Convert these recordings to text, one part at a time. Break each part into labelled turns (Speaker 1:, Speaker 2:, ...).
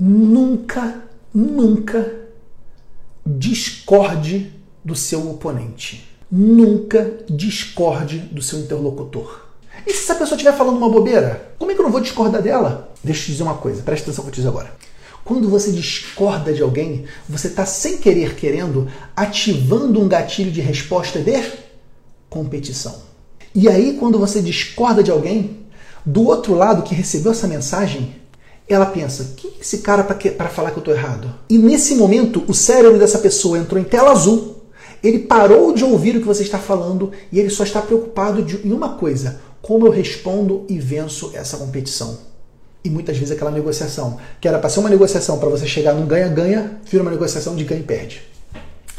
Speaker 1: Nunca, nunca discorde do seu oponente. Nunca discorde do seu interlocutor. E se essa pessoa estiver falando uma bobeira? Como é que eu não vou discordar dela? Deixa eu te dizer uma coisa, presta atenção no que eu te dizer agora. Quando você discorda de alguém, você está sem querer querendo ativando um gatilho de resposta de competição. E aí, quando você discorda de alguém, do outro lado que recebeu essa mensagem, ela pensa: quem é esse cara para falar que eu estou errado? E nesse momento, o cérebro dessa pessoa entrou em tela azul. Ele parou de ouvir o que você está falando e ele só está preocupado em uma coisa: como eu respondo e venço essa competição. E muitas vezes aquela negociação, que era para ser uma negociação para você chegar num ganha-ganha, vira uma negociação de ganha e perde.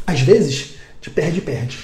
Speaker 1: Às vezes, de perde-perde.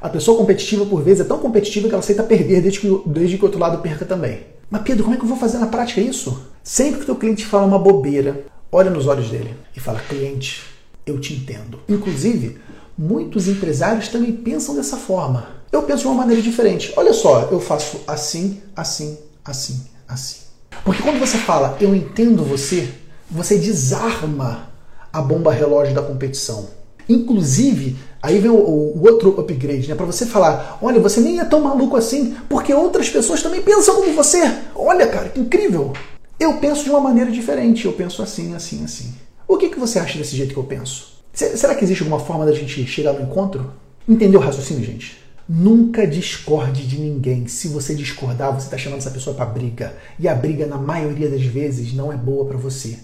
Speaker 1: A pessoa competitiva, por vezes, é tão competitiva que ela aceita perder desde que, desde que o outro lado perca também. Mas Pedro, como é que eu vou fazer na prática isso? Sempre que o teu cliente fala uma bobeira, olha nos olhos dele e fala: cliente, eu te entendo. Inclusive, muitos empresários também pensam dessa forma. Eu penso de uma maneira diferente. Olha só, eu faço assim, assim, assim, assim. Porque quando você fala eu entendo você, você desarma a bomba relógio da competição. Inclusive, aí vem o, o outro upgrade, né? Para você falar, olha, você nem é tão maluco assim, porque outras pessoas também pensam como você. Olha, cara, que incrível. Eu penso de uma maneira diferente. Eu penso assim, assim, assim. O que, que você acha desse jeito que eu penso? Será que existe alguma forma da gente chegar no encontro? Entendeu o raciocínio, gente? Nunca discorde de ninguém. Se você discordar, você está chamando essa pessoa para briga. E a briga, na maioria das vezes, não é boa para você.